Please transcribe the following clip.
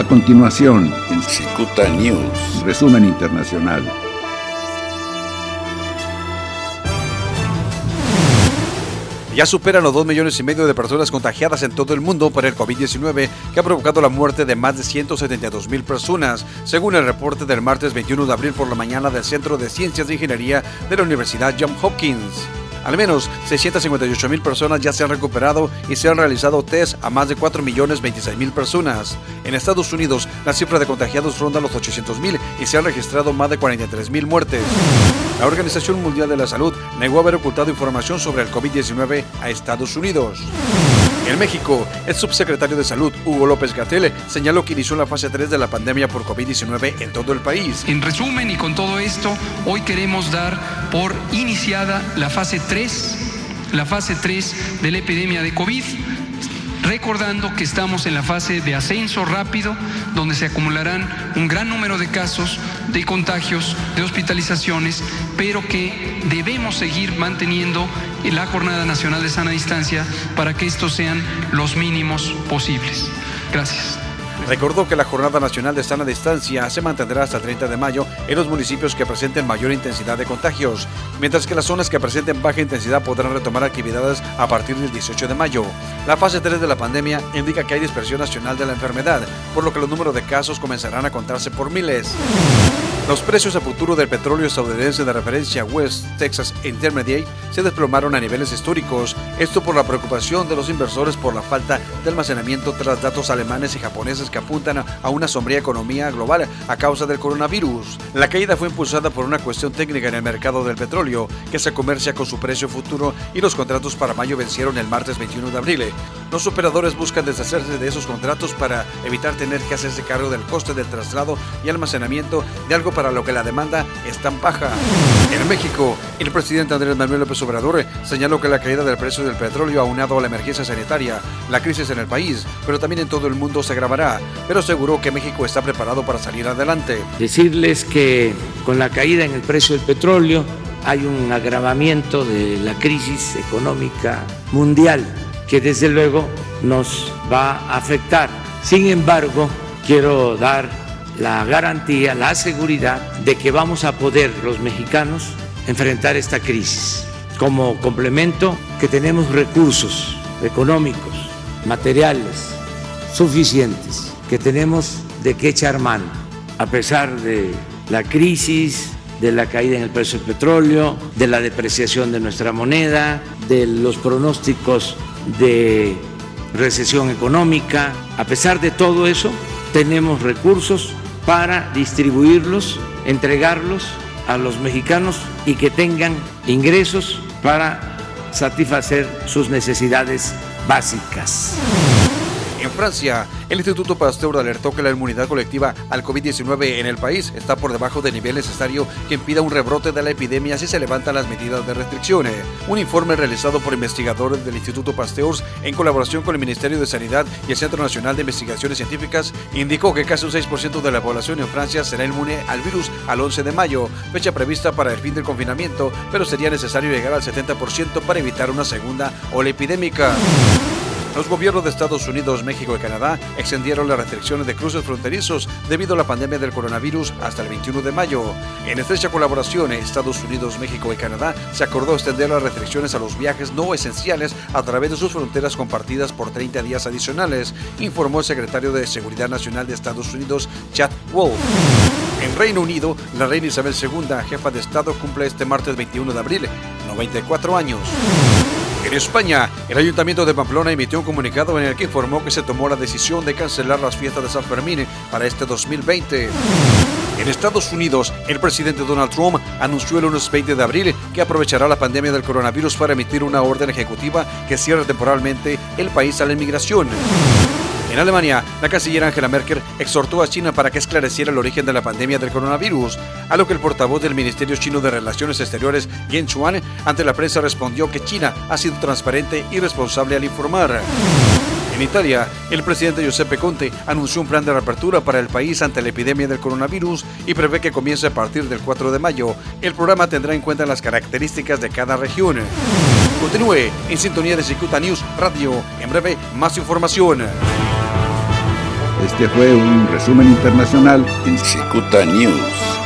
A continuación, en Cicuta News. resumen internacional. Ya superan los 2 millones y medio de personas contagiadas en todo el mundo por el COVID-19, que ha provocado la muerte de más de 172 mil personas, según el reporte del martes 21 de abril por la mañana del Centro de Ciencias de Ingeniería de la Universidad Johns Hopkins. Al menos 658 mil personas ya se han recuperado y se han realizado test a más de 4 millones 26 mil personas. En Estados Unidos, la cifra de contagiados ronda los 800 mil y se han registrado más de 43 mil muertes. La Organización Mundial de la Salud negó haber ocultado información sobre el COVID-19 a Estados Unidos. En México, el subsecretario de Salud, Hugo López Gatel, señaló que inició la fase 3 de la pandemia por COVID-19 en todo el país. En resumen y con todo esto, hoy queremos dar por iniciada la fase 3, la fase 3 de la epidemia de COVID, recordando que estamos en la fase de ascenso rápido, donde se acumularán un gran número de casos de contagios, de hospitalizaciones, pero que debemos seguir manteniendo la Jornada Nacional de Sana Distancia para que estos sean los mínimos posibles. Gracias. Recordó que la Jornada Nacional de Sana Distancia se mantendrá hasta el 30 de mayo en los municipios que presenten mayor intensidad de contagios, mientras que las zonas que presenten baja intensidad podrán retomar actividades a partir del 18 de mayo. La fase 3 de la pandemia indica que hay dispersión nacional de la enfermedad, por lo que los números de casos comenzarán a contarse por miles. Los precios a futuro del petróleo estadounidense de referencia West Texas Intermediate se desplomaron a niveles históricos, esto por la preocupación de los inversores por la falta de almacenamiento tras datos alemanes y japoneses que apuntan a una sombría economía global a causa del coronavirus. La caída fue impulsada por una cuestión técnica en el mercado del petróleo, que se comercia con su precio futuro y los contratos para mayo vencieron el martes 21 de abril. Los operadores buscan deshacerse de esos contratos para evitar tener que hacerse cargo del coste del traslado y almacenamiento de algo para lo que la demanda es tan baja. En México, el presidente Andrés Manuel López Obrador señaló que la caída del precio del petróleo aunado a la emergencia sanitaria, la crisis en el país, pero también en todo el mundo se agravará, pero aseguró que México está preparado para salir adelante. Decirles que con la caída en el precio del petróleo hay un agravamiento de la crisis económica mundial que desde luego nos va a afectar. Sin embargo, quiero dar la garantía, la seguridad de que vamos a poder los mexicanos enfrentar esta crisis. Como complemento, que tenemos recursos económicos, materiales suficientes, que tenemos de qué echar mano, a pesar de la crisis, de la caída en el precio del petróleo, de la depreciación de nuestra moneda, de los pronósticos de recesión económica. A pesar de todo eso, tenemos recursos para distribuirlos, entregarlos a los mexicanos y que tengan ingresos para satisfacer sus necesidades básicas. Francia, el Instituto Pasteur alertó que la inmunidad colectiva al COVID-19 en el país está por debajo del nivel necesario que impida un rebrote de la epidemia si se levantan las medidas de restricciones. Un informe realizado por investigadores del Instituto Pasteur en colaboración con el Ministerio de Sanidad y el Centro Nacional de Investigaciones Científicas indicó que casi un 6% de la población en Francia será inmune al virus al 11 de mayo, fecha prevista para el fin del confinamiento, pero sería necesario llegar al 70% para evitar una segunda ola epidémica. Los gobiernos de Estados Unidos, México y Canadá extendieron las restricciones de cruces fronterizos debido a la pandemia del coronavirus hasta el 21 de mayo. En estrecha colaboración, Estados Unidos, México y Canadá se acordó extender las restricciones a los viajes no esenciales a través de sus fronteras compartidas por 30 días adicionales, informó el secretario de Seguridad Nacional de Estados Unidos, Chad Wolf. En Reino Unido, la reina Isabel II, jefa de Estado, cumple este martes 21 de abril, 94 años. En España, el Ayuntamiento de Pamplona emitió un comunicado en el que informó que se tomó la decisión de cancelar las fiestas de San Fermín para este 2020. En Estados Unidos, el presidente Donald Trump anunció el lunes 20 de abril que aprovechará la pandemia del coronavirus para emitir una orden ejecutiva que cierre temporalmente el país a la inmigración. En Alemania, la canciller Angela Merkel exhortó a China para que esclareciera el origen de la pandemia del coronavirus, a lo que el portavoz del Ministerio Chino de Relaciones Exteriores, Yen Chuan, ante la prensa respondió que China ha sido transparente y responsable al informar. En Italia, el presidente Giuseppe Conte anunció un plan de reapertura para el país ante la epidemia del coronavirus y prevé que comience a partir del 4 de mayo. El programa tendrá en cuenta las características de cada región. Continúe en sintonía de Cicuta News Radio. En breve, más información. Este fue un resumen internacional en Cicuta News.